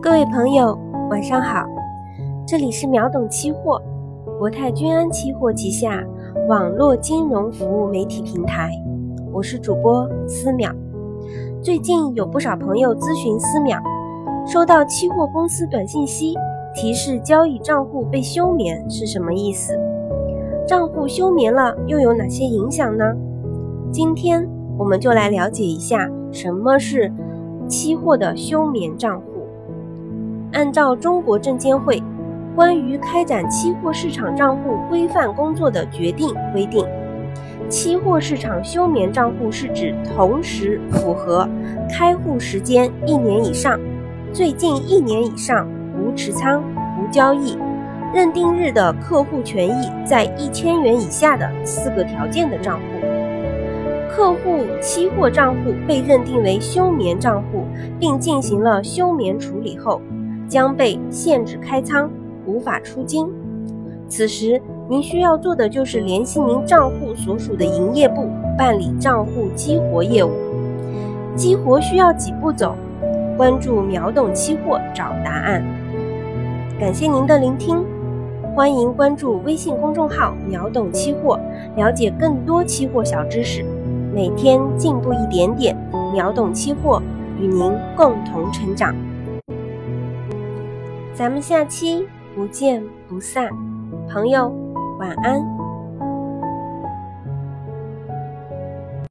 各位朋友，晚上好，这里是秒懂期货，国泰君安期货旗下网络金融服务媒体平台，我是主播思淼。最近有不少朋友咨询思淼，收到期货公司短信息提示交易账户被休眠是什么意思？账户休眠了又有哪些影响呢？今天我们就来了解一下什么是期货的休眠账户。按照中国证监会关于开展期货市场账户规范工作的决定规定，期货市场休眠账户是指同时符合开户时间一年以上、最近一年以上无持仓、无交易、认定日的客户权益在一千元以下的四个条件的账户。客户期货账户被认定为休眠账户，并进行了休眠处理后。将被限制开仓，无法出金。此时，您需要做的就是联系您账户所属的营业部办理账户激活业务。激活需要几步走？关注秒懂期货找答案。感谢您的聆听，欢迎关注微信公众号“秒懂期货”，了解更多期货小知识。每天进步一点点，秒懂期货与您共同成长。咱们下期不见不散，朋友，晚安。